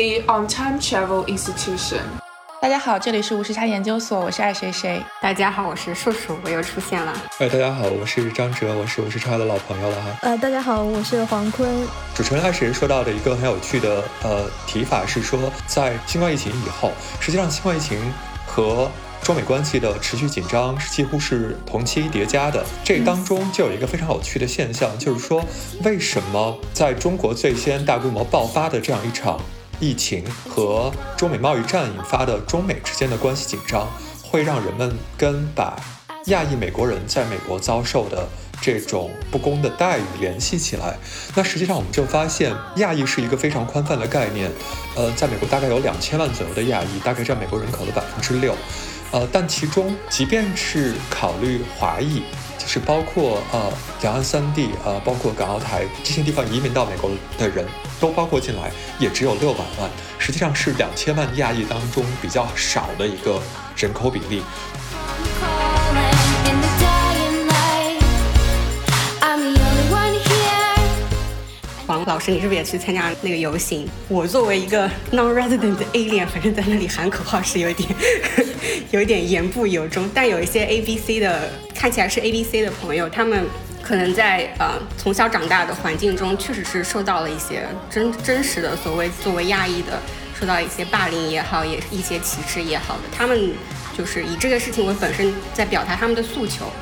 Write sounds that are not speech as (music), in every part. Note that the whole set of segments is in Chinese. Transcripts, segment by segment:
the on-time travel institution. 大家好，这里是无时差研究所，我是爱谁谁。大家好，我是树树，我又出现了。哎，大家好，我是张哲，我是无时差的老朋友了哈。呃，大家好，我是黄坤。主持人爱谁说到的一个很有趣的呃提法是说，在新冠疫情以后，实际上新冠疫情和中美关系的持续紧张是几乎是同期叠加的。这当中就有一个非常有趣的现象，就是说为什么在中国最先大规模爆发的这样一场。疫情和中美贸易战引发的中美之间的关系紧张，会让人们跟把亚裔美国人在美国遭受的这种不公的待遇联系起来。那实际上我们就发现，亚裔是一个非常宽泛的概念。呃，在美国大概有两千万左右的亚裔，大概占美国人口的百分之六。呃，但其中即便是考虑华裔。就是包括呃两岸三地呃包括港澳台这些地方移民到美国的人都包括进来，也只有六百万，实际上是两千万亚裔当中比较少的一个人口比例。老师，你是不是也去参加那个游行？我作为一个 non-resident alien，反正在那里喊口号是有点 (laughs) 有一点言不由衷。但有一些 A B C 的看起来是 A B C 的朋友，他们可能在呃从小长大的环境中，确实是受到了一些真真实的所谓作为亚裔的受到一些霸凌也好，也一些歧视也好的，他们就是以这个事情为本身在表达他们的诉求。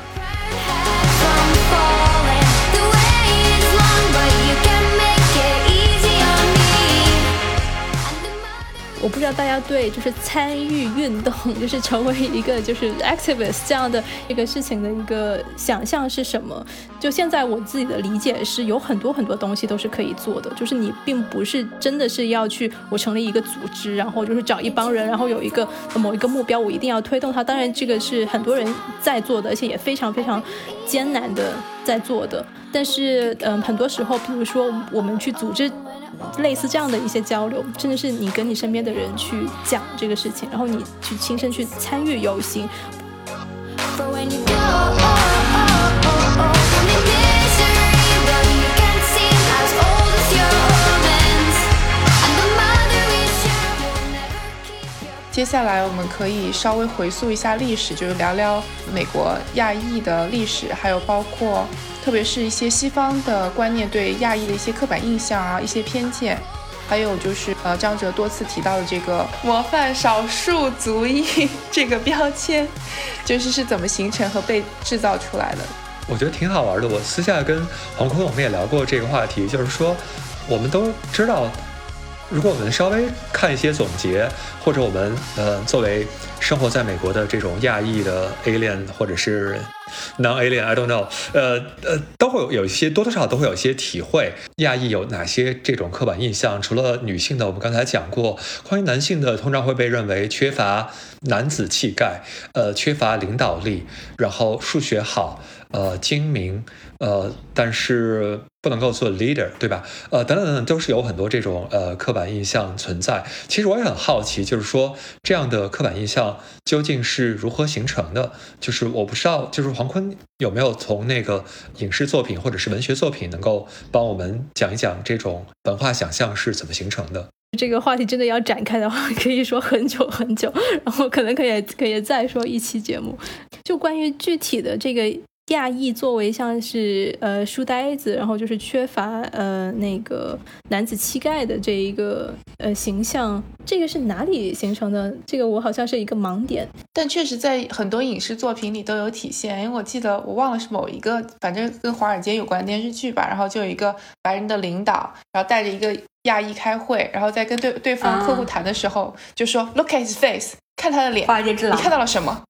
我不知道大家对就是参与运动，就是成为一个就是 activist 这样的一个事情的一个想象是什么？就现在我自己的理解是有很多很多东西都是可以做的，就是你并不是真的是要去我成立一个组织，然后就是找一帮人，然后有一个某一个目标，我一定要推动它。当然这个是很多人在做的，而且也非常非常艰难的在做的。但是嗯，很多时候，比如说我们去组织。类似这样的一些交流，甚至是你跟你身边的人去讲这个事情，然后你去亲身去参与游行。接下来我们可以稍微回溯一下历史，就是聊聊美国亚裔的历史，还有包括。特别是一些西方的观念对亚裔的一些刻板印象啊，一些偏见，还有就是呃张哲多次提到的这个 (laughs) 模范少数族裔这个标签，就是是怎么形成和被制造出来的？我觉得挺好玩的。我私下跟黄坤我们也聊过这个话题，就是说我们都知道，如果我们稍微看一些总结，或者我们呃作为生活在美国的这种亚裔的 alien 或者是。Non-alien，I don't know。呃呃，都会有有一些多多少少都会有一些体会。亚裔有哪些这种刻板印象？除了女性的，我们刚才讲过。关于男性的，通常会被认为缺乏男子气概，呃，缺乏领导力，然后数学好，呃，精明，呃，但是。不能够做 leader，对吧？呃，等等等等，都是有很多这种呃刻板印象存在。其实我也很好奇，就是说这样的刻板印象究竟是如何形成的？就是我不知道，就是黄坤有没有从那个影视作品或者是文学作品能够帮我们讲一讲这种文化想象是怎么形成的？这个话题真的要展开的话，可以说很久很久，然后可能可以可以再说一期节目，就关于具体的这个。亚裔作为像是呃书呆子，然后就是缺乏呃那个男子气概的这一个呃形象，这个是哪里形成的？这个我好像是一个盲点，但确实在很多影视作品里都有体现。因为我记得我忘了是某一个，反正跟华尔街有关的电视剧吧，然后就有一个白人的领导，然后带着一个亚裔开会，然后在跟对对方客户谈的时候，就说 Look at his face，看他的脸，华尔街之狼你看到了什么？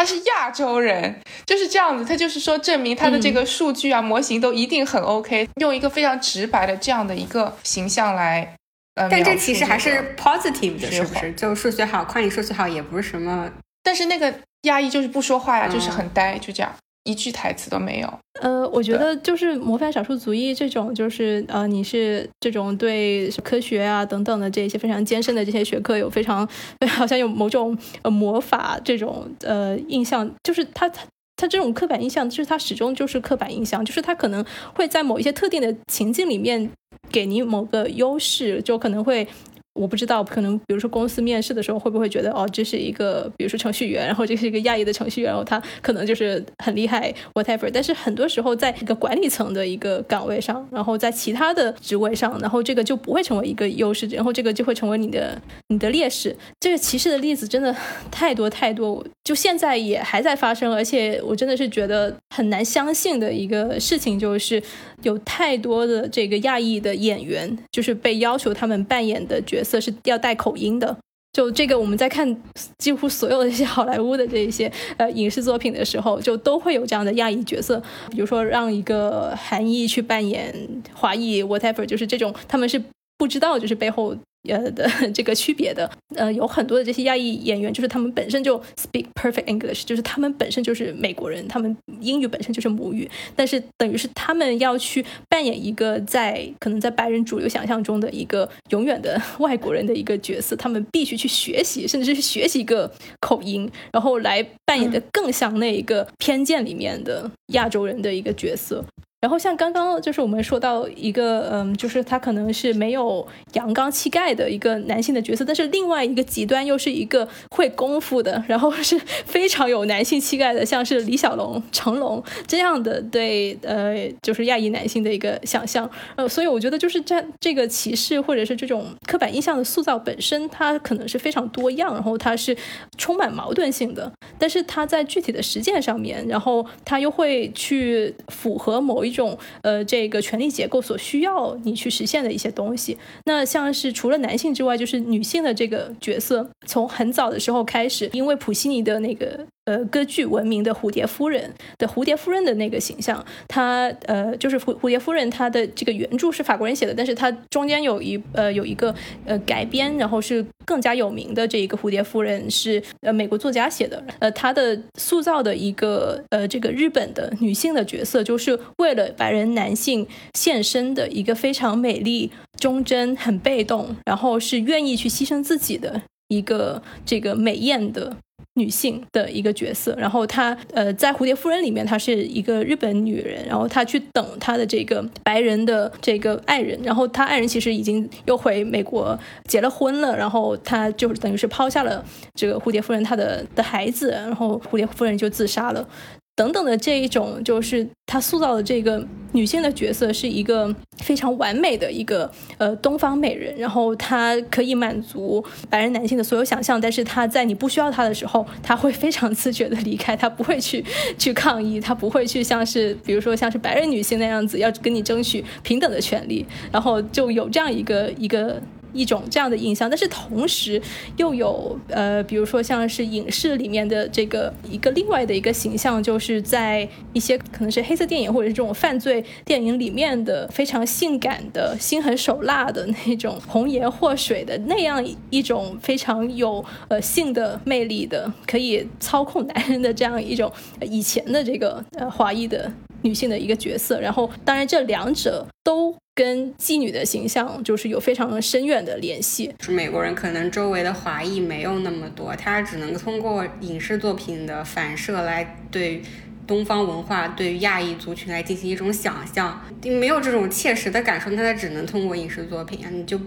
他是亚洲人，就是这样子。他就是说，证明他的这个数据啊、模型都一定很 OK。用一个非常直白的这样的一个形象来，呃，但这其实还是 positive 的，是不是？就数学好，夸你数学好也不是什么。但是那个亚裔就是不说话呀，就是很呆，就这样。一句台词都没有。呃，我觉得就是模范少数族裔这种，就是呃，你是这种对科学啊等等的这些非常艰深的这些学科有非常 (laughs) 好像有某种呃魔法这种呃印象，就是他他他这种刻板印象，就是他始终就是刻板印象，就是他可能会在某一些特定的情境里面给你某个优势，就可能会。我不知道，可能比如说公司面试的时候会不会觉得哦，这是一个比如说程序员，然后这是一个亚裔的程序员，然后他可能就是很厉害，whatever。但是很多时候在一个管理层的一个岗位上，然后在其他的职位上，然后这个就不会成为一个优势，然后这个就会成为你的你的劣势。这个歧视的例子真的太 (laughs) 多太多，就现在也还在发生，而且我真的是觉得很难相信的一个事情就是有太多的这个亚裔的演员，就是被要求他们扮演的角色是要带口音的。就这个，我们在看几乎所有的一些好莱坞的这一些呃影视作品的时候，就都会有这样的亚裔角色，比如说让一个韩裔去扮演华裔，whatever，就是这种他们是不知道就是背后。呃的这个区别的，呃，有很多的这些亚裔演员，就是他们本身就 speak perfect English，就是他们本身就是美国人，他们英语本身就是母语，但是等于是他们要去扮演一个在可能在白人主流想象中的一个永远的外国人的一个角色，他们必须去学习，甚至是学习一个口音，然后来扮演的更像那一个偏见里面的亚洲人的一个角色。然后像刚刚就是我们说到一个，嗯，就是他可能是没有阳刚气概的一个男性的角色，但是另外一个极端又是一个会功夫的，然后是 (laughs) 非常有男性气概的，像是李小龙、成龙这样的对，呃，就是亚裔男性的一个想象。呃，所以我觉得就是这这个歧视或者是这种刻板印象的塑造本身，它可能是非常多样，然后它是充满矛盾性的，但是它在具体的实践上面，然后它又会去符合某一。一种呃，这个权力结构所需要你去实现的一些东西。那像是除了男性之外，就是女性的这个角色，从很早的时候开始，因为普西尼的那个。呃，歌剧闻名的蝴蝶夫人的蝴蝶夫人的那个形象，她呃，就是蝴蝴蝶夫人，她的这个原著是法国人写的，但是她中间有一呃有一个呃改编，然后是更加有名的这一个蝴蝶夫人是呃美国作家写的，呃，她的塑造的一个呃这个日本的女性的角色，就是为了白人男性献身的一个非常美丽、忠贞、很被动，然后是愿意去牺牲自己的一个这个美艳的。女性的一个角色，然后她呃，在《蝴蝶夫人》里面，她是一个日本女人，然后她去等她的这个白人的这个爱人，然后她爱人其实已经又回美国结了婚了，然后她就等于是抛下了这个蝴蝶夫人她的的孩子，然后蝴蝶夫人就自杀了。等等的这一种，就是他塑造的这个女性的角色是一个非常完美的一个呃东方美人，然后她可以满足白人男性的所有想象，但是她在你不需要她的时候，她会非常自觉的离开，她不会去去抗议，她不会去像是比如说像是白人女性那样子要跟你争取平等的权利，然后就有这样一个一个。一种这样的印象，但是同时又有呃，比如说像是影视里面的这个一个另外的一个形象，就是在一些可能是黑色电影或者是这种犯罪电影里面的非常性感的心狠手辣的那种红颜祸水的那样一种非常有呃性的魅力的，可以操控男人的这样一种以前的这个呃华裔的女性的一个角色。然后，当然这两者都。跟妓女的形象就是有非常深远的联系。是美国人可能周围的华裔没有那么多，他只能通过影视作品的反射来对东方文化、对亚裔族群来进行一种想象，你没有这种切实的感受，那他只能通过影视作品啊，你就。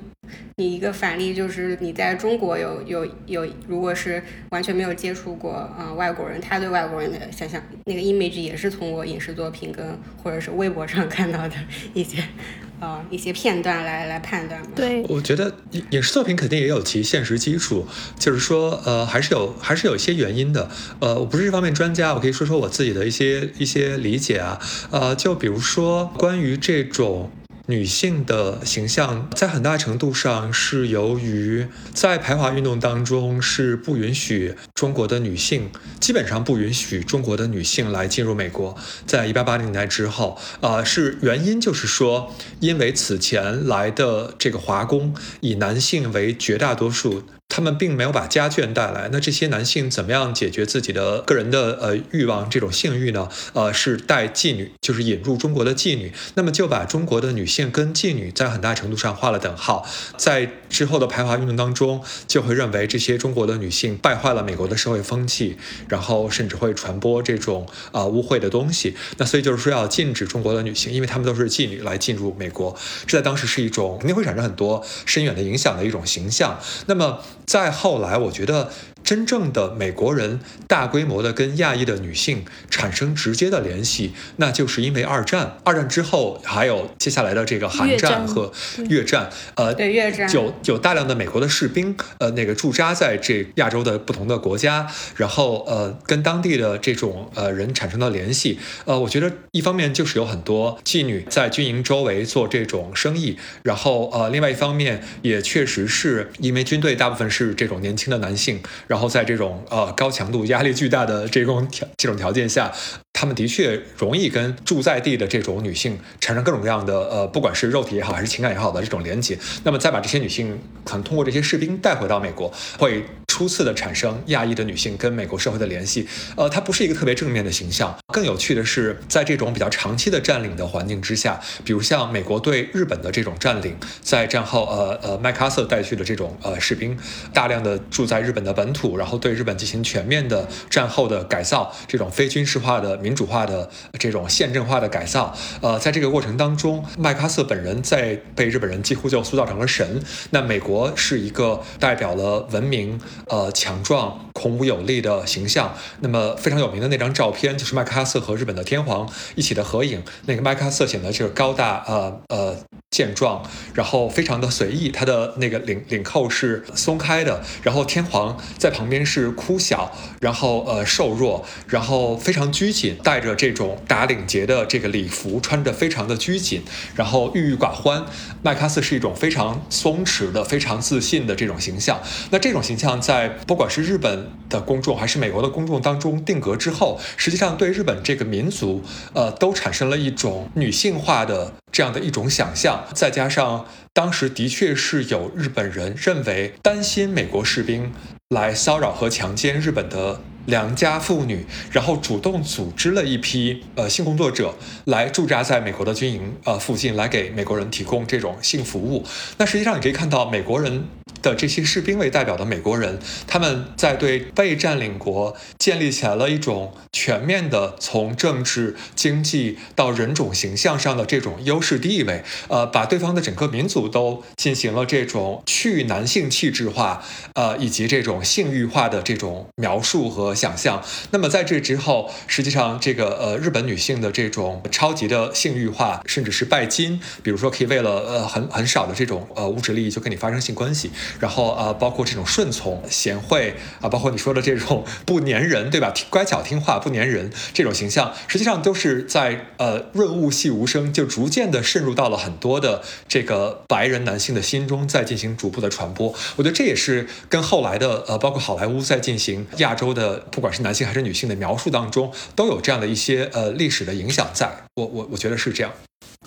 你一个反例就是你在中国有有有，如果是完全没有接触过呃外国人，他对外国人的想象那个 image 也是通过影视作品跟或者是微博上看到的一些 (laughs) 呃一些片段来来判断。对，我觉得影影视作品肯定也有其现实基础，就是说呃还是有还是有一些原因的。呃，我不是这方面专家，我可以说说我自己的一些一些理解啊。呃，就比如说关于这种。女性的形象在很大程度上是由于在排华运动当中是不允许中国的女性，基本上不允许中国的女性来进入美国。在一八八零年代之后，啊，是原因就是说，因为此前来的这个华工以男性为绝大多数。他们并没有把家眷带来。那这些男性怎么样解决自己的个人的呃欲望，这种性欲呢？呃，是带妓女，就是引入中国的妓女。那么就把中国的女性跟妓女在很大程度上画了等号。在之后的排华运动当中，就会认为这些中国的女性败坏了美国的社会风气，然后甚至会传播这种啊污秽的东西。那所以就是说要禁止中国的女性，因为她们都是妓女来进入美国，这在当时是一种肯定会产生很多深远的影响的一种形象。那么再后来，我觉得。真正的美国人大规模的跟亚裔的女性产生直接的联系，那就是因为二战。二战之后，还有接下来的这个韩战和越战，呃，对越战有有大量的美国的士兵，呃，那个驻扎在这亚洲的不同的国家，然后呃，跟当地的这种呃人产生了联系。呃，我觉得一方面就是有很多妓女在军营周围做这种生意，然后呃，另外一方面也确实是因为军队大部分是这种年轻的男性。然后在这种呃高强度、压力巨大的这种条这种条件下，他们的确容易跟住在地的这种女性产生各种各样的呃，不管是肉体也好，还是情感也好的这种连接。那么再把这些女性可能通过这些士兵带回到美国，会。初次的产生亚裔的女性跟美国社会的联系，呃，它不是一个特别正面的形象。更有趣的是，在这种比较长期的占领的环境之下，比如像美国对日本的这种占领，在战后，呃呃，麦克阿瑟带去的这种呃士兵，大量的住在日本的本土，然后对日本进行全面的战后的改造，这种非军事化的民主化的这种宪政化的改造，呃，在这个过程当中，麦克阿瑟本人在被日本人几乎就塑造成了神。那美国是一个代表了文明。呃，强壮、孔武有力的形象。那么非常有名的那张照片，就是麦克阿瑟和日本的天皇一起的合影。那个麦克阿瑟显得是高大，呃呃。健壮，然后非常的随意，他的那个领领扣是松开的，然后天皇在旁边是哭小，然后呃瘦弱，然后非常拘谨，带着这种打领结的这个礼服，穿着非常的拘谨，然后郁郁寡欢。麦克阿瑟是一种非常松弛的、非常自信的这种形象。那这种形象在不管是日本的公众还是美国的公众当中定格之后，实际上对日本这个民族，呃，都产生了一种女性化的。这样的一种想象，再加上当时的确是有日本人认为担心美国士兵来骚扰和强奸日本的良家妇女，然后主动组织了一批呃性工作者来驻扎在美国的军营呃附近，来给美国人提供这种性服务。那实际上你可以看到美国人。的这些士兵为代表的美国人，他们在对被占领国建立起来了一种全面的从政治、经济到人种形象上的这种优势地位，呃，把对方的整个民族都进行了这种去男性气质化，呃，以及这种性欲化的这种描述和想象。那么在这之后，实际上这个呃日本女性的这种超级的性欲化，甚至是拜金，比如说可以为了呃很很少的这种呃物质利益就跟你发生性关系。然后呃，包括这种顺从、贤惠啊，包括你说的这种 (laughs) 不粘人，对吧？乖巧听话、不粘人这种形象，实际上都是在呃润物细无声，就逐渐的渗入到了很多的这个白人男性的心中，在进行逐步的传播。我觉得这也是跟后来的呃，包括好莱坞在进行亚洲的，不管是男性还是女性的描述当中，都有这样的一些呃历史的影响在。我我我觉得是这样。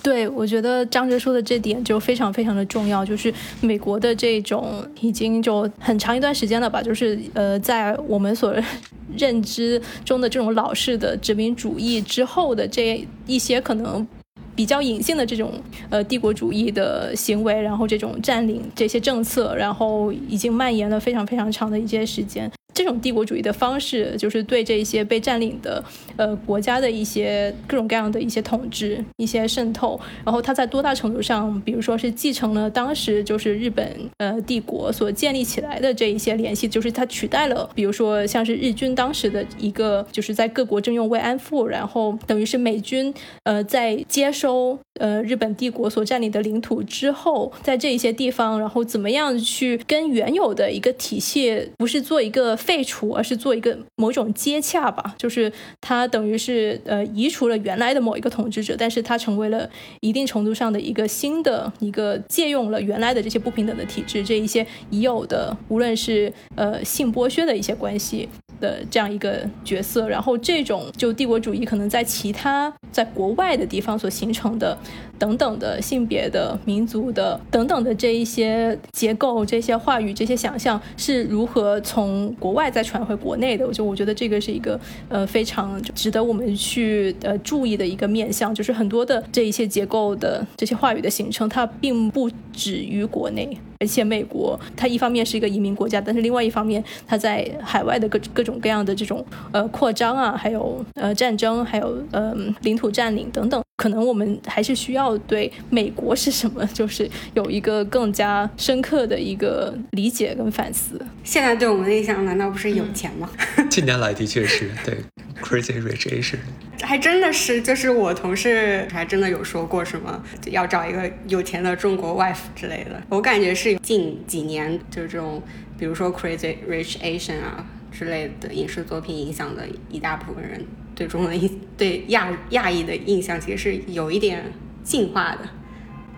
对，我觉得张哲说的这点就非常非常的重要，就是美国的这种已经就很长一段时间了吧，就是呃，在我们所认知中的这种老式的殖民主义之后的这一些可能比较隐性的这种呃帝国主义的行为，然后这种占领这些政策，然后已经蔓延了非常非常长的一些时间。这种帝国主义的方式，就是对这些被占领的呃国家的一些各种各样的一些统治、一些渗透。然后它在多大程度上，比如说是继承了当时就是日本呃帝国所建立起来的这一些联系，就是它取代了，比如说像是日军当时的一个就是在各国征用慰安妇，然后等于是美军呃在接收呃日本帝国所占领的领土之后，在这一些地方，然后怎么样去跟原有的一个体系，不是做一个。废除，而是做一个某种接洽吧，就是它等于是呃移除了原来的某一个统治者，但是它成为了一定程度上的一个新的一个借用了原来的这些不平等的体制，这一些已有的无论是呃性剥削的一些关系。的这样一个角色，然后这种就帝国主义可能在其他在国外的地方所形成的等等的性别的、民族的等等的这一些结构、这些话语、这些想象是如何从国外再传回国内的。我就我觉得这个是一个呃非常值得我们去呃注意的一个面向，就是很多的这一些结构的这些话语的形成，它并不止于国内。而且美国，它一方面是一个移民国家，但是另外一方面，它在海外的各各种各样的这种呃扩张啊，还有呃战争，还有呃领土占领等等，可能我们还是需要对美国是什么，就是有一个更加深刻的一个理解跟反思。现在对我们的印象难道不是有钱吗？近年来的确是对 Crazy Rich Asian。(laughs) 还真的是，就是我同事还真的有说过什么要找一个有钱的中国 wife 之类的。我感觉是近几年就是这种，比如说 Crazy Rich Asian 啊之类的影视作品影响的一大部分人对中文的印对亚亚裔的印象，其实是有一点进化的。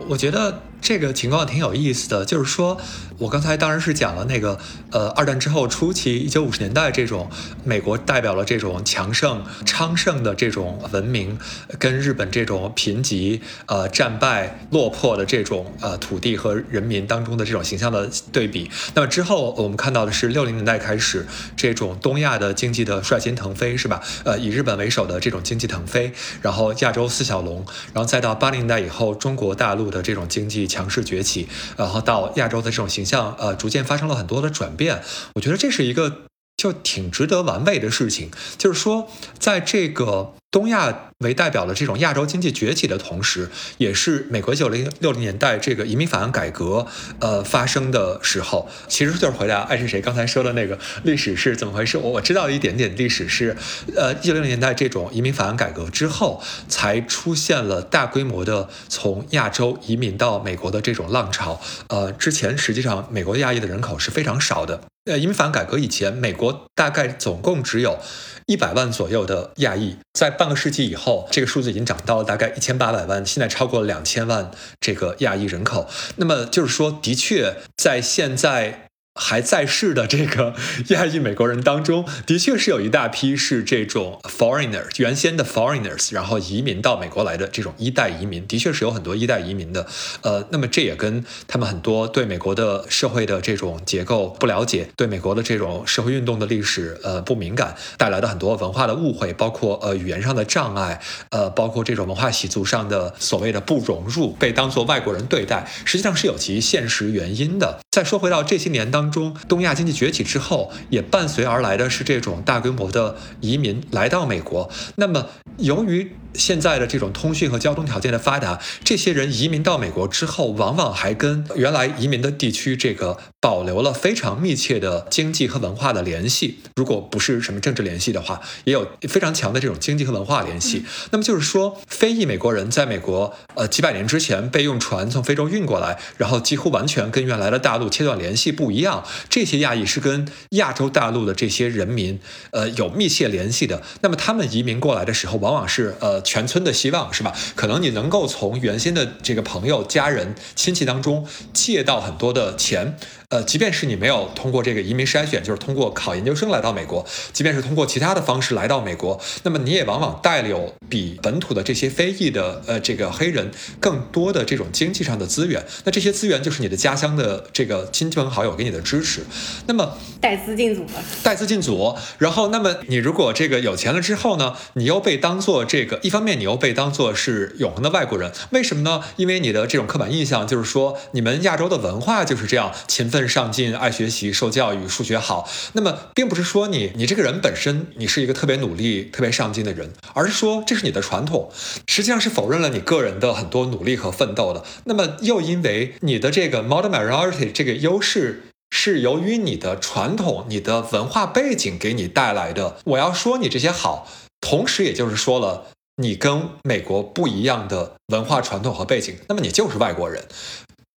我觉得。这个情况挺有意思的，就是说，我刚才当然是讲了那个，呃，二战之后初期，一九五十年代这种美国代表了这种强盛昌盛的这种文明，跟日本这种贫瘠、呃战败落魄的这种呃土地和人民当中的这种形象的对比。那么之后我们看到的是六零年代开始这种东亚的经济的率先腾飞，是吧？呃，以日本为首的这种经济腾飞，然后亚洲四小龙，然后再到八零年代以后中国大陆的这种经济。强势崛起，然后到亚洲的这种形象，呃，逐渐发生了很多的转变。我觉得这是一个就挺值得玩味的事情，就是说，在这个。东亚为代表的这种亚洲经济崛起的同时，也是美国九零六零年代这个移民法案改革呃发生的时候，其实就是回答爱是谁刚才说的那个历史是怎么回事。我我知道一点点历史是，呃，一九六零年代这种移民法案改革之后，才出现了大规模的从亚洲移民到美国的这种浪潮。呃，之前实际上美国亚裔的人口是非常少的。呃，移民法改革以前，美国大概总共只有。一百万左右的亚裔，在半个世纪以后，这个数字已经涨到了大概一千八百万，现在超过了两千万这个亚裔人口。那么就是说，的确在现在。还在世的这个 (laughs) 亚裔美国人当中，的确是有一大批是这种 foreigners，原先的 foreigners，然后移民到美国来的这种一代移民，的确是有很多一代移民的。呃，那么这也跟他们很多对美国的社会的这种结构不了解，对美国的这种社会运动的历史呃不敏感，带来的很多文化的误会，包括呃语言上的障碍，呃，包括这种文化习俗上的所谓的不融入，被当作外国人对待，实际上是有其现实原因的。再说回到这些年当。中东亚经济崛起之后，也伴随而来的是这种大规模的移民来到美国。那么，由于现在的这种通讯和交通条件的发达，这些人移民到美国之后，往往还跟原来移民的地区这个保留了非常密切的经济和文化的联系。如果不是什么政治联系的话，也有非常强的这种经济和文化联系。那么就是说，非裔美国人在美国，呃，几百年之前被用船从非洲运过来，然后几乎完全跟原来的大陆切断联系不一样。这些亚裔是跟亚洲大陆的这些人民，呃，有密切联系的。那么他们移民过来的时候，往往是呃。全村的希望是吧？可能你能够从原先的这个朋友、家人、亲戚当中借到很多的钱。呃，即便是你没有通过这个移民筛选，就是通过考研究生来到美国，即便是通过其他的方式来到美国，那么你也往往带有比本土的这些非裔的呃这个黑人更多的这种经济上的资源。那这些资源就是你的家乡的这个亲朋好友给你的支持。那么带资进组了，带资进组。然后，那么你如果这个有钱了之后呢，你又被当做这个一方面，你又被当做是永恒的外国人。为什么呢？因为你的这种刻板印象就是说，你们亚洲的文化就是这样勤奋。上进、爱学习、受教育、数学好，那么并不是说你你这个人本身你是一个特别努力、特别上进的人，而是说这是你的传统，实际上是否认了你个人的很多努力和奋斗的。那么又因为你的这个 modern minority 这个优势是由于你的传统、你的文化背景给你带来的。我要说你这些好，同时也就是说了你跟美国不一样的文化传统和背景，那么你就是外国人。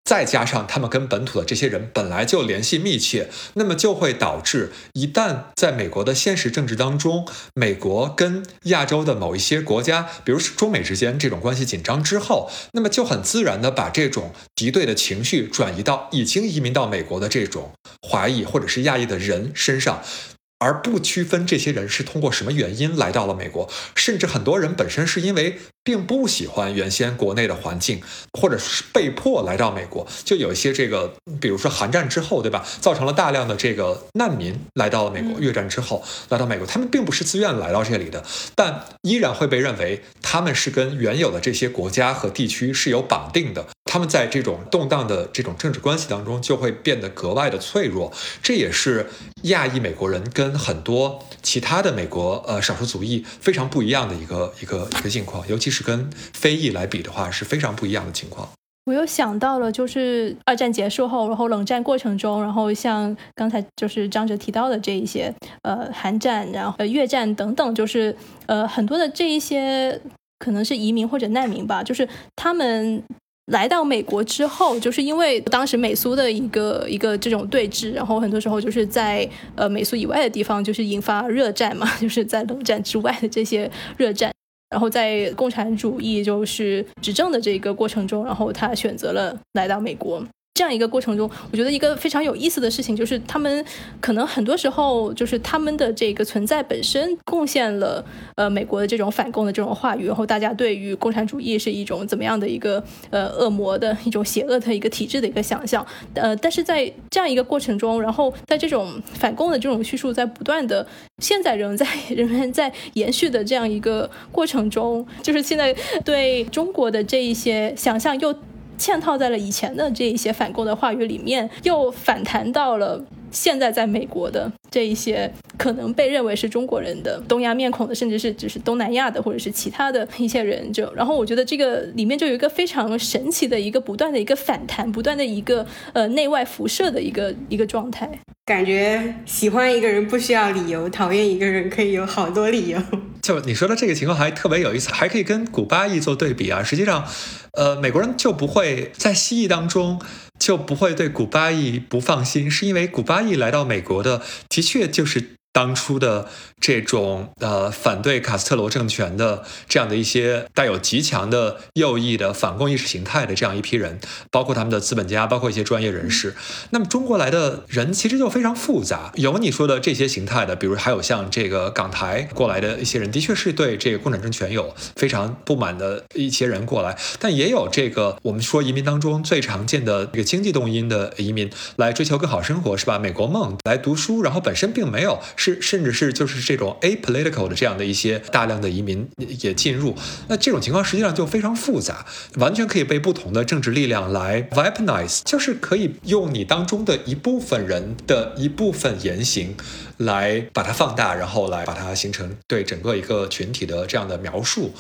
再加上他们跟本土的这些人本来就联系密切，那么就会导致一旦在美国的现实政治当中，美国跟亚洲的某一些国家，比如中美之间这种关系紧张之后，那么就很自然的把这种敌对的情绪转移到已经移民到美国的这种华裔或者是亚裔的人身上。而不区分这些人是通过什么原因来到了美国，甚至很多人本身是因为并不喜欢原先国内的环境，或者是被迫来到美国。就有一些这个，比如说韩战之后，对吧？造成了大量的这个难民来到了美国。越战之后来到美国，他们并不是自愿来到这里的，但依然会被认为他们是跟原有的这些国家和地区是有绑定的。他们在这种动荡的这种政治关系当中，就会变得格外的脆弱。这也是亚裔美国人跟很多其他的美国呃少数族裔非常不一样的一个一个一个境况，尤其是跟非裔来比的话，是非常不一样的情况。我又想到了，就是二战结束后，然后冷战过程中，然后像刚才就是张哲提到的这一些，呃，韩战，然后呃越战等等，就是呃很多的这一些可能是移民或者难民吧，就是他们。来到美国之后，就是因为当时美苏的一个一个这种对峙，然后很多时候就是在呃美苏以外的地方，就是引发热战嘛，(laughs) 就是在冷战之外的这些热战，然后在共产主义就是执政的这个过程中，然后他选择了来到美国。这样一个过程中，我觉得一个非常有意思的事情就是，他们可能很多时候就是他们的这个存在本身贡献了呃美国的这种反共的这种话语，然后大家对于共产主义是一种怎么样的一个呃恶魔的一种邪恶的一个体制的一个想象，呃，但是在这样一个过程中，然后在这种反共的这种叙述在不断的现在仍在仍然在延续的这样一个过程中，就是现在对中国的这一些想象又。嵌套在了以前的这一些反共的话语里面，又反弹到了现在在美国的这一些可能被认为是中国人的东亚面孔的，甚至是只是东南亚的或者是其他的一些人。就然后我觉得这个里面就有一个非常神奇的一个不断的一个反弹，不断的一个呃内外辐射的一个一个状态。感觉喜欢一个人不需要理由，讨厌一个人可以有好多理由。(laughs) 就你说的这个情况还特别有意思，还可以跟古巴裔做对比啊。实际上，呃，美国人就不会在西裔当中就不会对古巴裔不放心，是因为古巴裔来到美国的的确就是当初的。这种呃反对卡斯特罗政权的这样的一些带有极强的右翼的反共意识形态的这样一批人，包括他们的资本家，包括一些专业人士。那么中国来的人其实就非常复杂，有你说的这些形态的，比如还有像这个港台过来的一些人，的确是对这个共产政权有非常不满的一些人过来，但也有这个我们说移民当中最常见的这个经济动因的移民来追求更好生活，是吧？美国梦来读书，然后本身并没有是甚至是就是。这种 apolitical 的这样的一些大量的移民也进入，那这种情况实际上就非常复杂，完全可以被不同的政治力量来 weaponize，就是可以用你当中的一部分人的一部分言行来把它放大，然后来把它形成对整个一个群体的这样的描述。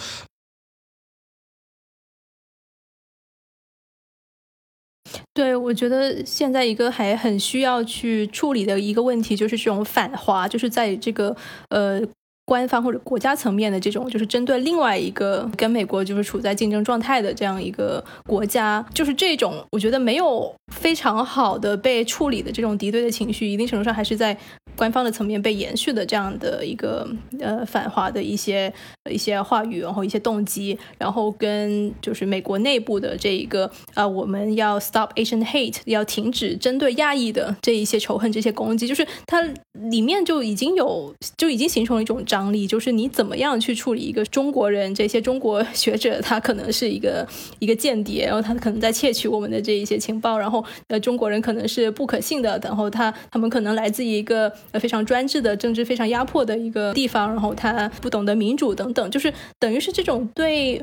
对，我觉得现在一个还很需要去处理的一个问题，就是这种反华，就是在这个呃。官方或者国家层面的这种，就是针对另外一个跟美国就是处在竞争状态的这样一个国家，就是这种我觉得没有非常好的被处理的这种敌对的情绪，一定程度上还是在官方的层面被延续的这样的一个呃反华的一些一些话语，然后一些动机，然后跟就是美国内部的这一个呃我们要 stop Asian hate，要停止针对亚裔的这一些仇恨、这些攻击，就是它里面就已经有就已经形成了一种。张力就是你怎么样去处理一个中国人？这些中国学者他可能是一个 (laughs) 一个间谍，然后他可能在窃取我们的这一些情报，然后呃中国人可能是不可信的，然后他他们可能来自一个呃非常专制的政治非常压迫的一个地方，然后他不懂得民主等等，就是等于是这种对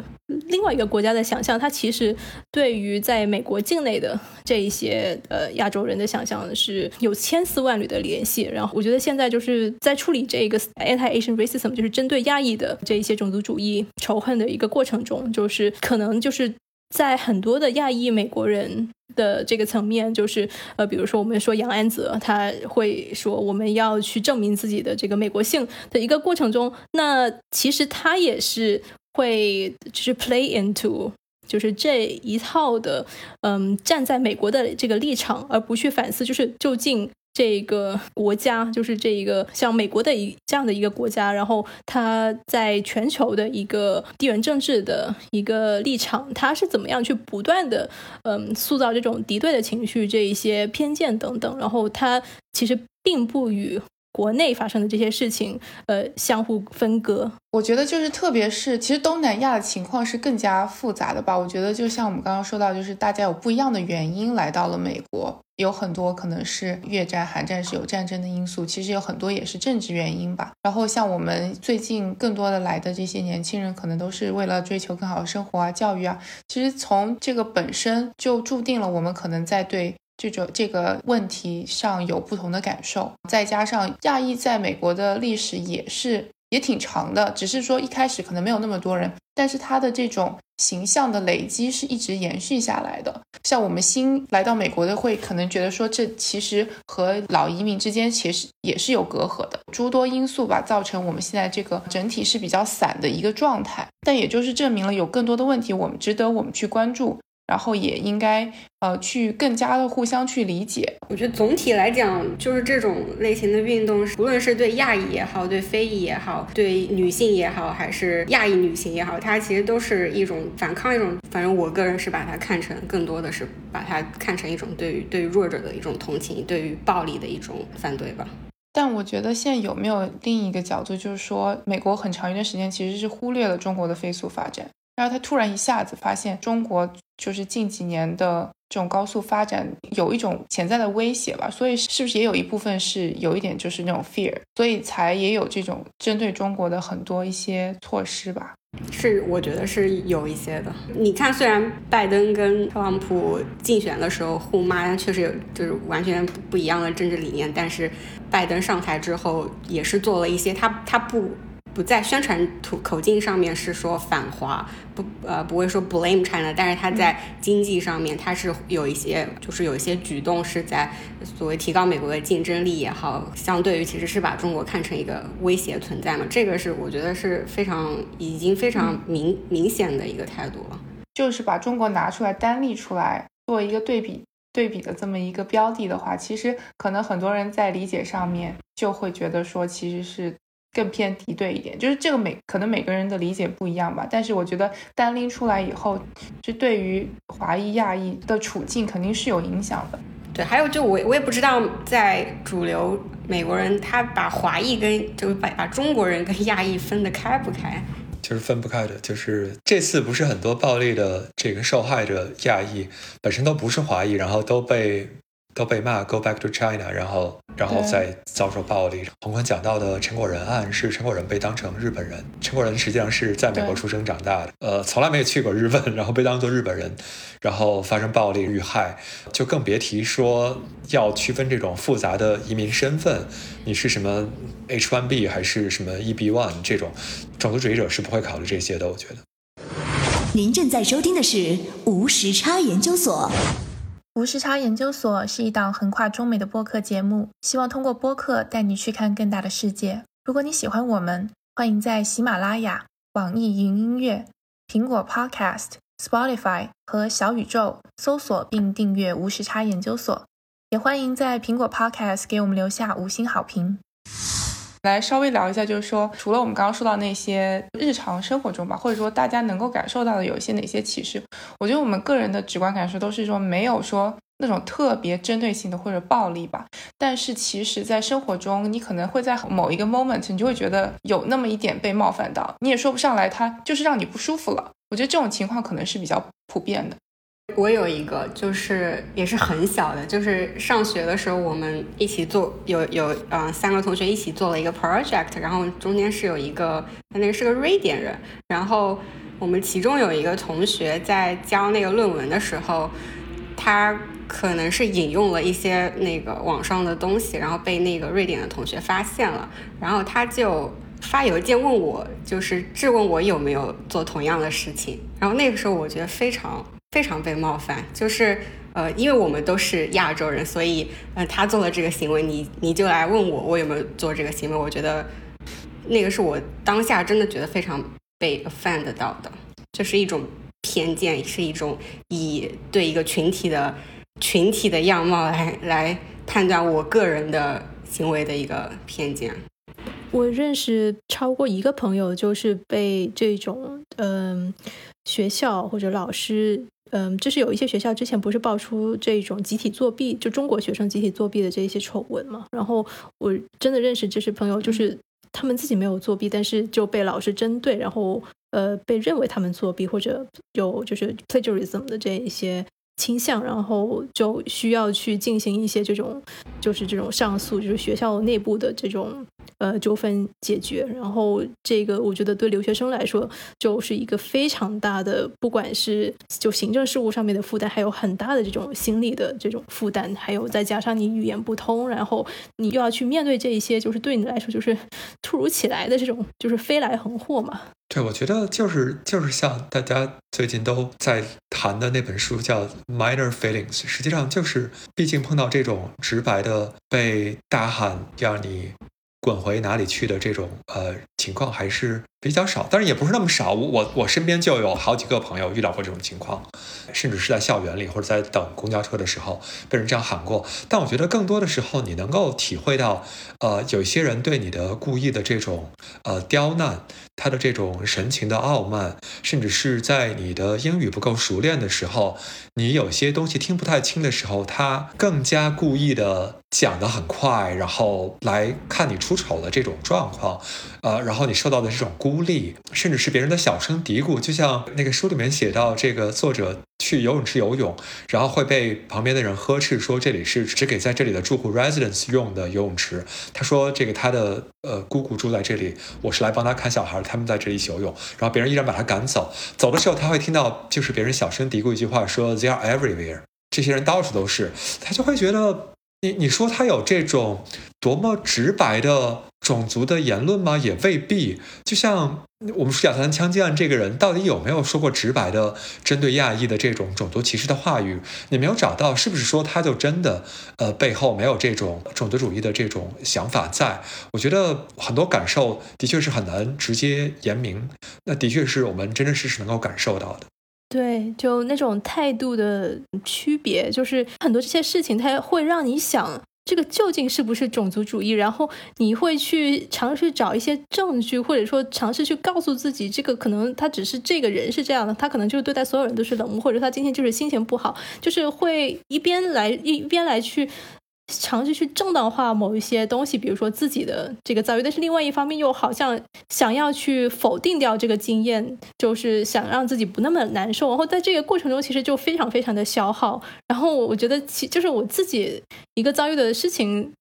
另外一个国家的想象，它其实对于在美国境内的这一些呃亚洲人的想象是有千丝万缕的联系。然后我觉得现在就是在处理这个 anti Asian。Racism 就是针对亚裔的这一些种族主义仇恨的一个过程中，就是可能就是在很多的亚裔美国人的这个层面，就是呃，比如说我们说杨安泽，他会说我们要去证明自己的这个美国性的一个过程中，那其实他也是会就是 play into 就是这一套的，嗯，站在美国的这个立场，而不去反思，就是究竟。这个国家就是这一个像美国的一这样的一个国家，然后它在全球的一个地缘政治的一个立场，它是怎么样去不断的嗯塑造这种敌对的情绪、这一些偏见等等，然后它其实并不与国内发生的这些事情，呃，相互分割。我觉得就是，特别是其实东南亚的情况是更加复杂的吧。我觉得就像我们刚刚说到，就是大家有不一样的原因来到了美国，有很多可能是越战、韩战是有战争的因素，其实有很多也是政治原因吧。然后像我们最近更多的来的这些年轻人，可能都是为了追求更好的生活啊、教育啊。其实从这个本身就注定了我们可能在对。这种这个问题上有不同的感受，再加上亚裔在美国的历史也是也挺长的，只是说一开始可能没有那么多人，但是他的这种形象的累积是一直延续下来的。像我们新来到美国的，会可能觉得说这其实和老移民之间其实也是有隔阂的，诸多因素吧，造成我们现在这个整体是比较散的一个状态。但也就是证明了有更多的问题，我们值得我们去关注。然后也应该呃去更加的互相去理解。我觉得总体来讲，就是这种类型的运动，无论是对亚裔也好，对非裔也好，对女性也好，还是亚裔女性也好，它其实都是一种反抗，一种反正我个人是把它看成更多的是把它看成一种对于对于弱者的一种同情，对于暴力的一种反对吧。但我觉得现在有没有另一个角度，就是说美国很长一段时间其实是忽略了中国的飞速发展。然后他突然一下子发现，中国就是近几年的这种高速发展有一种潜在的威胁吧，所以是不是也有一部分是有一点就是那种 fear，所以才也有这种针对中国的很多一些措施吧？是，我觉得是有一些的。你看，虽然拜登跟特朗普竞选的时候互骂，确实有就是完全不一样的政治理念，但是拜登上台之后也是做了一些他他不。不在宣传途口径上面是说反华，不呃不会说 blame China，但是他在经济上面他是有一些就是有一些举动是在所谓提高美国的竞争力也好，相对于其实是把中国看成一个威胁存在嘛，这个是我觉得是非常已经非常明明显的一个态度了，就是把中国拿出来单立出来做一个对比对比的这么一个标的的话，其实可能很多人在理解上面就会觉得说其实是。更偏敌对一点，就是这个每可能每个人的理解不一样吧。但是我觉得单拎出来以后，就对于华裔、亚裔的处境肯定是有影响的。对，还有就我我也不知道，在主流美国人他把华裔跟就把把中国人跟亚裔分得开不开？就是分不开的。就是这次不是很多暴力的这个受害者亚裔本身都不是华裔，然后都被。都被骂 “Go back to China”，然后，然后再遭受暴力。洪坤讲到的陈果仁案是陈果仁被当成日本人，陈果仁实际上是在美国出生长大的，呃，从来没有去过日本，然后被当做日本人，然后发生暴力遇害，就更别提说要区分这种复杂的移民身份，你是什么 H1B 还是什么 EB1 这种种族主义者是不会考虑这些的，我觉得。您正在收听的是无时差研究所。无时差研究所是一档横跨中美的播客节目，希望通过播客带你去看更大的世界。如果你喜欢我们，欢迎在喜马拉雅、网易云音乐、苹果 Podcast、Spotify 和小宇宙搜索并订阅无时差研究所，也欢迎在苹果 Podcast 给我们留下五星好评。来稍微聊一下，就是说，除了我们刚刚说到那些日常生活中吧，或者说大家能够感受到的有一些哪些启示，我觉得我们个人的直观感受都是说，没有说那种特别针对性的或者暴力吧。但是其实，在生活中，你可能会在某一个 moment，你就会觉得有那么一点被冒犯到，你也说不上来，它就是让你不舒服了。我觉得这种情况可能是比较普遍的。我有一个，就是也是很小的，就是上学的时候我们一起做，有有嗯三个同学一起做了一个 project，然后中间是有一个，他那个是个瑞典人，然后我们其中有一个同学在交那个论文的时候，他可能是引用了一些那个网上的东西，然后被那个瑞典的同学发现了，然后他就发邮件问我，就是质问我有没有做同样的事情，然后那个时候我觉得非常。非常被冒犯，就是呃，因为我们都是亚洲人，所以呃，他做了这个行为，你你就来问我，我有没有做这个行为？我觉得那个是我当下真的觉得非常被 offend 到的，就是一种偏见，是一种以对一个群体的群体的样貌来来判断我个人的行为的一个偏见。我认识超过一个朋友，就是被这种嗯学校或者老师。嗯，就是有一些学校之前不是爆出这种集体作弊，就中国学生集体作弊的这一些丑闻嘛。然后我真的认识这些朋友，就是他们自己没有作弊，但是就被老师针对，然后呃被认为他们作弊或者有就是 plagiarism 的这一些。倾向，然后就需要去进行一些这种，就是这种上诉，就是学校内部的这种呃纠纷解决。然后这个我觉得对留学生来说，就是一个非常大的，不管是就行政事务上面的负担，还有很大的这种心理的这种负担，还有再加上你语言不通，然后你又要去面对这一些，就是对你来说就是突如其来的这种，就是飞来横祸嘛。对，我觉得就是就是像大家最近都在谈的那本书叫《Minor Feelings》，实际上就是，毕竟碰到这种直白的被大喊让你滚回哪里去的这种呃情况还是比较少，但是也不是那么少。我我我身边就有好几个朋友遇到过这种情况，甚至是在校园里或者在等公交车的时候被人这样喊过。但我觉得更多的时候，你能够体会到，呃，有一些人对你的故意的这种呃刁难。他的这种神情的傲慢，甚至是在你的英语不够熟练的时候，你有些东西听不太清的时候，他更加故意的讲得很快，然后来看你出丑的这种状况，呃，然后你受到的这种孤孤立，甚至是别人的小声嘀咕，就像那个书里面写到，这个作者去游泳池游泳，然后会被旁边的人呵斥说这里是只给在这里的住户 residents 用的游泳池。他说这个他的呃姑姑住在这里，我是来帮他看小孩。他们在这里游泳，然后别人依然把他赶走。走的时候，他会听到就是别人小声嘀咕一句话，说 “They are everywhere”，这些人到处都是。他就会觉得，你你说他有这种多么直白的种族的言论吗？也未必。就像我们说亚特兰枪击案，这个人到底有没有说过直白的针对亚裔的这种种族歧视的话语？你没有找到，是不是说他就真的呃背后没有这种种族主义的这种想法在？我觉得很多感受的确是很难直接言明，那的确是我们真真实实能够感受到的。对，就那种态度的区别，就是很多这些事情，它会让你想。这个究竟是不是种族主义？然后你会去尝试找一些证据，或者说尝试去告诉自己，这个可能他只是这个人是这样的，他可能就是对待所有人都是冷漠，或者他今天就是心情不好，就是会一边来一边来去。尝试去正当化某一些东西，比如说自己的这个遭遇，但是另外一方面又好像想要去否定掉这个经验，就是想让自己不那么难受。然后在这个过程中，其实就非常非常的消耗。然后我觉得，其就是我自己一个遭遇的事情。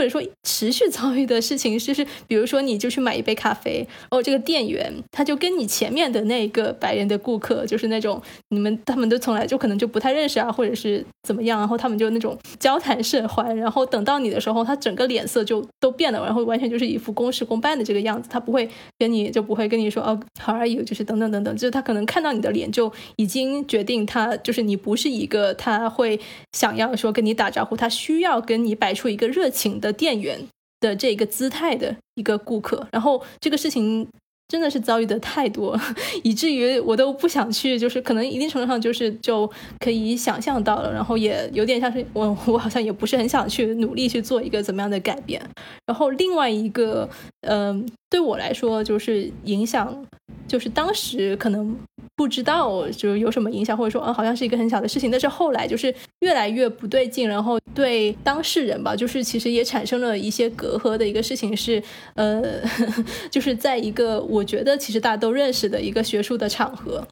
或者说持续遭遇的事情，就是比如说，你就去买一杯咖啡，哦，这个店员他就跟你前面的那个白人的顾客，就是那种你们他们都从来就可能就不太认识啊，或者是怎么样，然后他们就那种交谈甚欢，然后等到你的时候，他整个脸色就都变了，然后完全就是一副公事公办的这个样子，他不会跟你就不会跟你说哦，How are you？就是等等等等，就是他可能看到你的脸就已经决定他就是你不是一个他会想要说跟你打招呼，他需要跟你摆出一个热情。的店员的这个姿态的一个顾客，然后这个事情真的是遭遇的太多，(laughs) 以至于我都不想去，就是可能一定程度上就是就可以想象到了，然后也有点像是我我好像也不是很想去努力去做一个怎么样的改变。然后另外一个，嗯，对我来说就是影响，就是当时可能。不知道就有什么影响，或者说，嗯，好像是一个很小的事情，但是后来就是越来越不对劲，然后对当事人吧，就是其实也产生了一些隔阂的一个事情是，呃，(laughs) 就是在一个我我觉得其实大家都认识的一个学术的场合，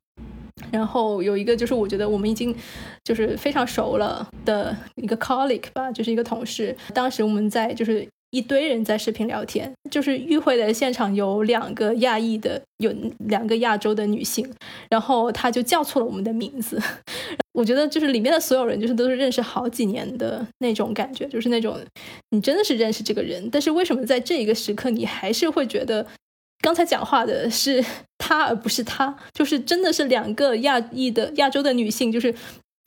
然后有一个就是我觉得我们已经就是非常熟了的一个 colleague 吧，就是一个同事，当时我们在就是。一堆人在视频聊天，就是与会的现场有两个亚裔的，有两个亚洲的女性，然后他就叫错了我们的名字。(laughs) 我觉得就是里面的所有人，就是都是认识好几年的那种感觉，就是那种你真的是认识这个人，但是为什么在这一个时刻，你还是会觉得刚才讲话的是 (laughs) 他而不是他？就是真的是两个亚裔的亚洲的女性，就是。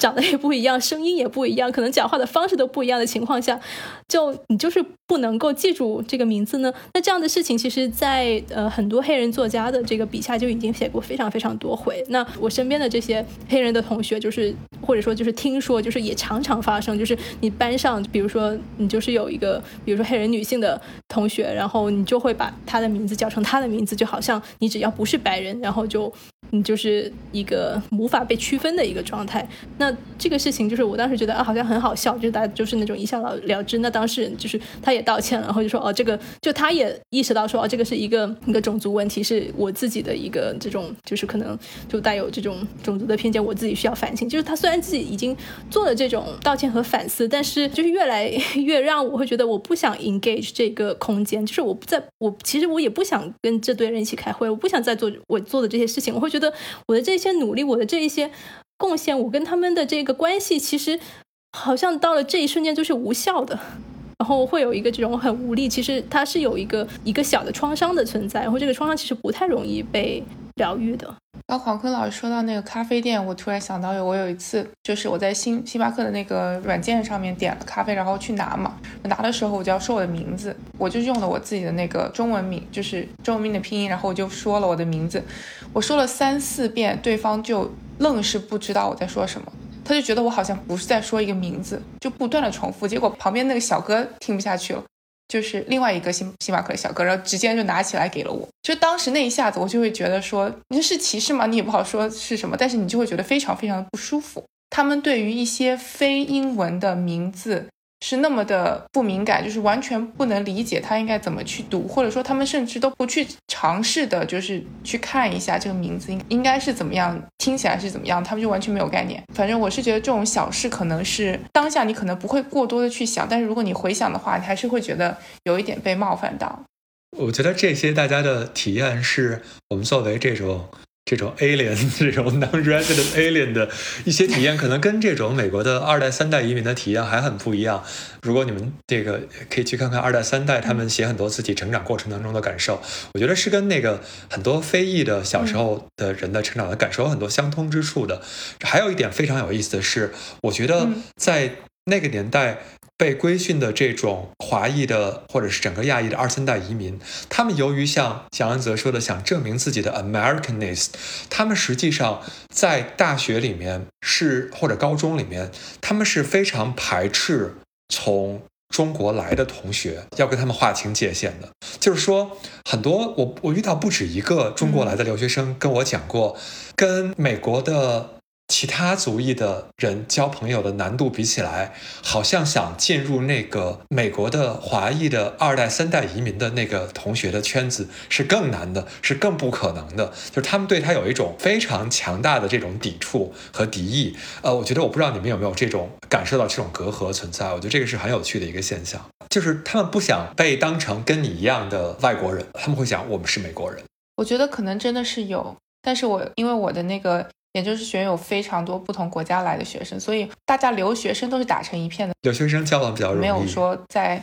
长得也不一样，声音也不一样，可能讲话的方式都不一样的情况下，就你就是不能够记住这个名字呢？那这样的事情，其实，在呃很多黑人作家的这个笔下就已经写过非常非常多回。那我身边的这些黑人的同学，就是或者说就是听说，就是也常常发生，就是你班上，比如说你就是有一个，比如说黑人女性的同学，然后你就会把她的名字叫成她的名字，就好像你只要不是白人，然后就你就是一个无法被区分的一个状态。那这个事情就是我当时觉得啊，好像很好笑，就是大家就是那种一笑了了之。那当事人就是他也道歉了，然后就说哦，这个就他也意识到说哦，这个是一个一个种族问题，是我自己的一个这种就是可能就带有这种种族的偏见，我自己需要反省。就是他虽然自己已经做了这种道歉和反思，但是就是越来越让我会觉得我不想 engage 这个空间，就是我不在我其实我也不想跟这堆人一起开会，我不想再做我做的这些事情，我会觉得我的这些努力，我的这一些。贡献我跟他们的这个关系，其实好像到了这一瞬间就是无效的，(laughs) 然后会有一个这种很无力。其实它是有一个一个小的创伤的存在，然后这个创伤其实不太容易被疗愈的。刚黄坤老师说到那个咖啡店，我突然想到，我有一次就是我在星星巴克的那个软件上面点了咖啡，然后去拿嘛，拿的时候我就要说我的名字，我就用了我自己的那个中文名，就是中文名的拼音，然后我就说了我的名字，我说了三四遍，对方就。愣是不知道我在说什么，他就觉得我好像不是在说一个名字，就不断的重复。结果旁边那个小哥听不下去了，就是另外一个星星巴克的小哥，然后直接就拿起来给了我。就当时那一下子，我就会觉得说，你这是歧视吗？你也不好说是什么，但是你就会觉得非常非常的不舒服。他们对于一些非英文的名字。是那么的不敏感，就是完全不能理解他应该怎么去读，或者说他们甚至都不去尝试的，就是去看一下这个名字应应该是怎么样，听起来是怎么样，他们就完全没有概念。反正我是觉得这种小事可能是当下你可能不会过多的去想，但是如果你回想的话，你还是会觉得有一点被冒犯到。我觉得这些大家的体验是我们作为这种。这种 alien (laughs) 这种 non-resident alien 的一些体验，可能跟这种美国的二代、三代移民的体验还很不一样。如果你们这个可以去看看二代、三代，他们写很多自己成长过程当中的感受，我觉得是跟那个很多非裔的小时候的人的成长的感受有很多相通之处的。还有一点非常有意思的是，我觉得在那个年代。被规训的这种华裔的，或者是整个亚裔的二三代移民，他们由于像蒋安泽说的，想证明自己的 Americanness，他们实际上在大学里面是或者高中里面，他们是非常排斥从中国来的同学，要跟他们划清界限的。就是说，很多我我遇到不止一个中国来的留学生跟我讲过，跟美国的。其他族裔的人交朋友的难度比起来，好像想进入那个美国的华裔的二代、三代移民的那个同学的圈子是更难的，是更不可能的。就是他们对他有一种非常强大的这种抵触和敌意。呃，我觉得我不知道你们有没有这种感受到这种隔阂存在。我觉得这个是很有趣的一个现象，就是他们不想被当成跟你一样的外国人，他们会想我们是美国人。我觉得可能真的是有，但是我因为我的那个。研究生学院有非常多不同国家来的学生，所以大家留学生都是打成一片的。留学生交往比较容易，没有说在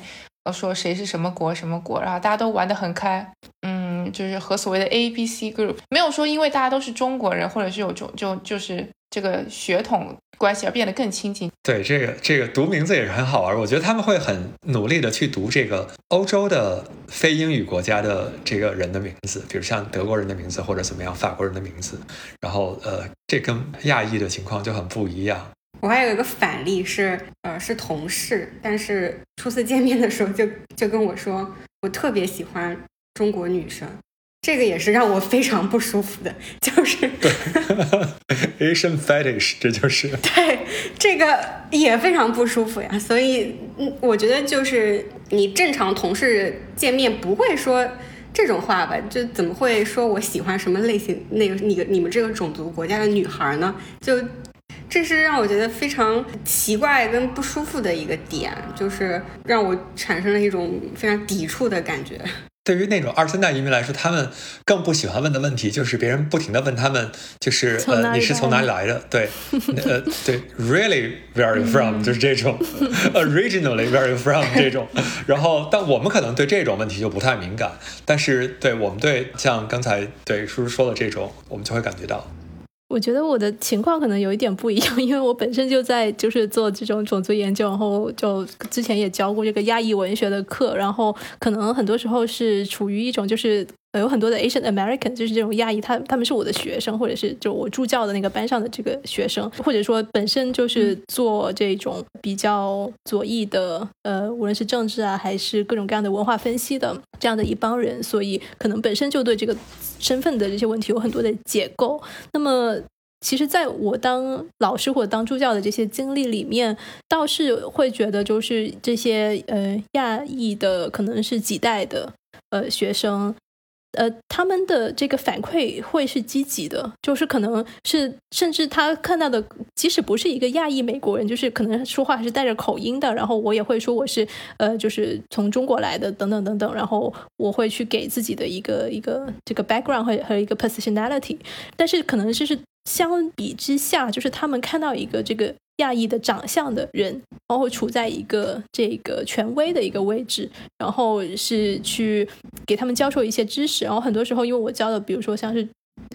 说谁是什么国什么国，然后大家都玩得很开。嗯，就是和所谓的 A B C group 没有说因为大家都是中国人，或者是有中就就是这个血统。关系而变得更亲近。对这个这个读名字也是很好玩，我觉得他们会很努力的去读这个欧洲的非英语国家的这个人的名字，比如像德国人的名字或者怎么样，法国人的名字。然后呃，这跟亚裔的情况就很不一样。我还有一个反例是，呃，是同事，但是初次见面的时候就就跟我说，我特别喜欢中国女生。这个也是让我非常不舒服的，就是对 (laughs) Asian fetish，这就是 (laughs) 对这个也非常不舒服呀。所以，嗯，我觉得就是你正常同事见面不会说这种话吧？就怎么会说我喜欢什么类型那个你你们这个种族国家的女孩呢？就这是让我觉得非常奇怪跟不舒服的一个点，就是让我产生了一种非常抵触的感觉。对于那种二三代移民来说，他们更不喜欢问的问题就是别人不停的问他们，就是呃你是从哪里来的？对，(laughs) 呃对，Really where are you from？就是这种，(laughs) Originally where are you from？(laughs) 这种。然后，但我们可能对这种问题就不太敏感，但是对我们对像刚才对叔叔说的这种，我们就会感觉到。我觉得我的情况可能有一点不一样，(laughs) 因为我本身就在就是做这种种族研究，然后就之前也教过这个亚裔文学的课，然后可能很多时候是处于一种就是有很多的 Asian American，就是这种亚裔，他他们是我的学生，或者是就我助教的那个班上的这个学生，或者说本身就是做这种比较左翼的，呃，无论是政治啊还是各种各样的文化分析的这样的一帮人，所以可能本身就对这个身份的这些问题有很多的解构，那么。其实，在我当老师或者当助教的这些经历里面，倒是会觉得，就是这些呃亚裔的，可能是几代的呃学生。呃，他们的这个反馈会是积极的，就是可能是甚至他看到的，即使不是一个亚裔美国人，就是可能说话是带着口音的，然后我也会说我是呃，就是从中国来的，等等等等，然后我会去给自己的一个一个这个 background 和和一个 positionality，但是可能就是相比之下，就是他们看到一个这个。亚裔的长相的人，然后处在一个这个权威的一个位置，然后是去给他们教授一些知识，然后很多时候，因为我教的，比如说像是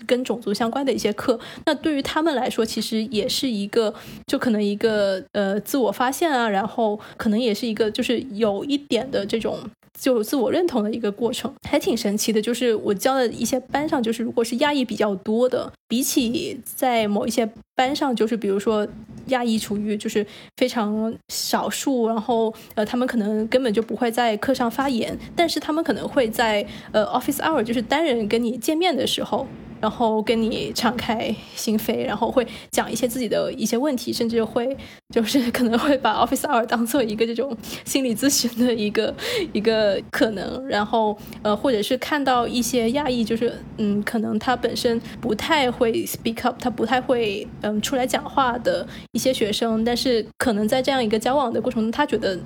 跟种族相关的一些课，那对于他们来说，其实也是一个，就可能一个呃自我发现啊，然后可能也是一个就是有一点的这种。就自我认同的一个过程，还挺神奇的。就是我教的一些班上，就是如果是亚裔比较多的，比起在某一些班上，就是比如说亚裔处于就是非常少数，然后呃，他们可能根本就不会在课上发言，但是他们可能会在呃 office hour，就是单人跟你见面的时候。然后跟你敞开心扉，然后会讲一些自己的一些问题，甚至会就是可能会把 Office Hour 当做一个这种心理咨询的一个一个可能。然后呃，或者是看到一些亚裔，就是嗯，可能他本身不太会 speak up，他不太会嗯出来讲话的一些学生，但是可能在这样一个交往的过程中，他觉得。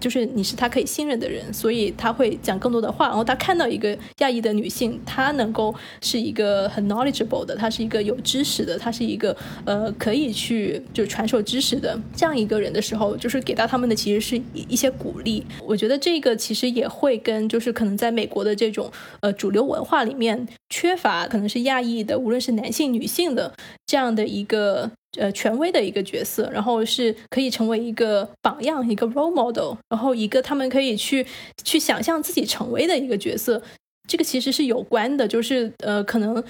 就是你是他可以信任的人，所以他会讲更多的话。然后他看到一个亚裔的女性，她能够是一个很 knowledgeable 的，她是一个有知识的，她是一个呃可以去就传授知识的这样一个人的时候，就是给到他们的其实是一一些鼓励。我觉得这个其实也会跟就是可能在美国的这种呃主流文化里面缺乏可能是亚裔的，无论是男性女性的这样的一个。呃，权威的一个角色，然后是可以成为一个榜样，一个 role model，然后一个他们可以去去想象自己成为的一个角色。这个其实是有关的，就是呃，可能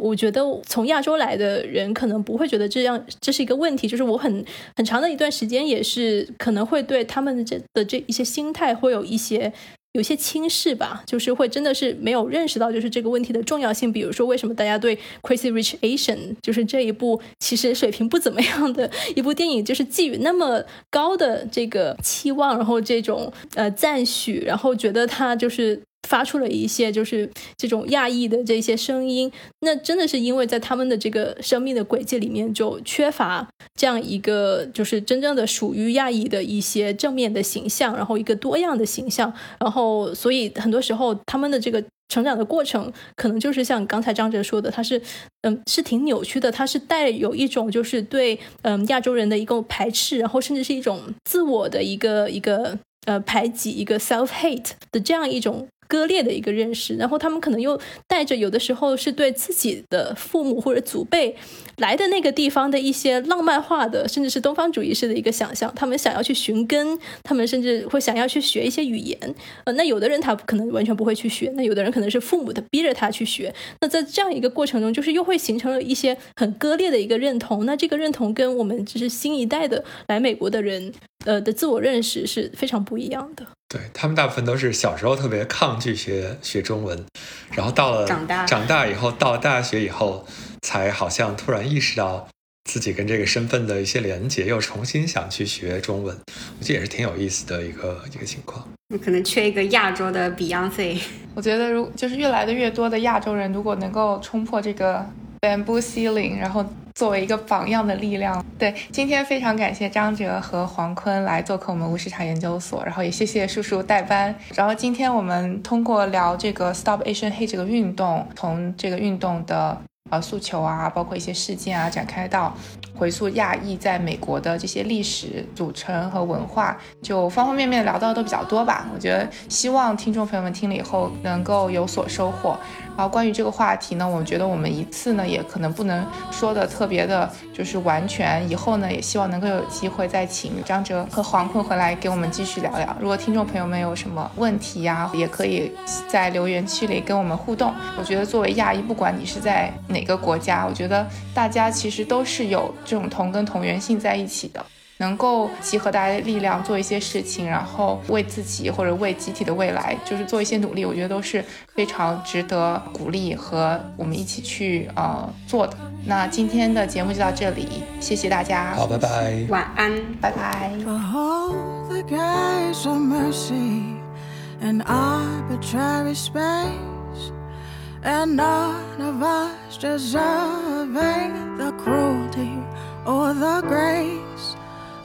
我觉得从亚洲来的人可能不会觉得这样这是一个问题，就是我很很长的一段时间也是可能会对他们的这的这一些心态会有一些。有些轻视吧，就是会真的是没有认识到就是这个问题的重要性。比如说，为什么大家对《Crazy Rich Asian》就是这一部其实水平不怎么样的一部电影，就是寄予那么高的这个期望，然后这种呃赞许，然后觉得它就是。发出了一些就是这种亚裔的这些声音，那真的是因为在他们的这个生命的轨迹里面就缺乏这样一个就是真正的属于亚裔的一些正面的形象，然后一个多样的形象，然后所以很多时候他们的这个成长的过程可能就是像刚才张哲说的，他是嗯是挺扭曲的，他是带有一种就是对嗯亚洲人的一个排斥，然后甚至是一种自我的一个一个呃排挤，一个 self hate 的这样一种。割裂的一个认识，然后他们可能又带着有的时候是对自己的父母或者祖辈来的那个地方的一些浪漫化的，甚至是东方主义式的一个想象。他们想要去寻根，他们甚至会想要去学一些语言。呃，那有的人他可能完全不会去学，那有的人可能是父母的逼着他去学。那在这样一个过程中，就是又会形成了一些很割裂的一个认同。那这个认同跟我们就是新一代的来美国的人，呃的自我认识是非常不一样的。对他们大部分都是小时候特别抗拒学学中文，然后到了长大长大以后，到了大学以后，才好像突然意识到自己跟这个身份的一些连结，又重新想去学中文。我觉得也是挺有意思的一个一个情况。你可能缺一个亚洲的 Beyonce。(laughs) 我觉得，如就是越来的越多的亚洲人，如果能够冲破这个 bamboo ceiling，然后。作为一个榜样的力量，对，今天非常感谢张哲和黄坤来做客我们无市场研究所，然后也谢谢叔叔代班。然后今天我们通过聊这个 Stop Asian Hate 这个运动，从这个运动的呃诉求啊，包括一些事件啊，展开到回溯亚裔在美国的这些历史组成和文化，就方方面面聊到的都比较多吧。我觉得希望听众朋友们听了以后能够有所收获。然后关于这个话题呢，我觉得我们一次呢也可能不能说的特别的，就是完全。以后呢，也希望能够有机会再请张哲和黄坤回来给我们继续聊聊。如果听众朋友们有什么问题呀，也可以在留言区里跟我们互动。我觉得作为亚裔，不管你是在哪个国家，我觉得大家其实都是有这种同根同源性在一起的。能够集合大家的力量做一些事情，然后为自己或者为集体的未来，就是做一些努力，我觉得都是非常值得鼓励和我们一起去呃做的。那今天的节目就到这里，谢谢大家，好，拜拜，晚安，拜拜。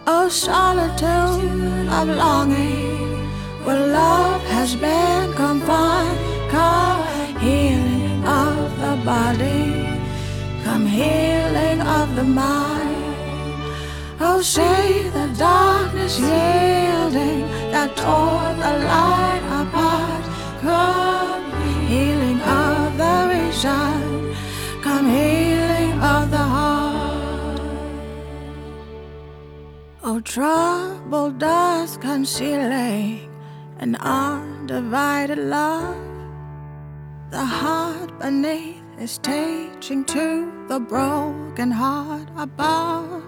A solitude of longing where love has been confined. Come healing of the body, come healing of the mind. Oh, say the darkness yielding that tore the light apart. Come healing of the reason, come healing Oh, trouble dust concealing an undivided love. The heart beneath is teaching to the broken heart above.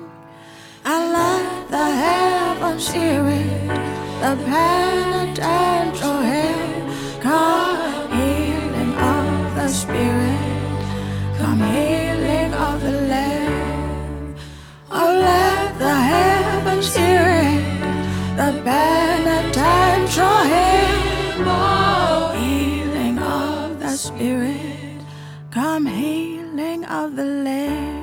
And let the heavens hear it, the penitential hymn. Come healing of the spirit, come healing of the land. Oh, let the heavens the band that times healing of the spirit, come healing of the land.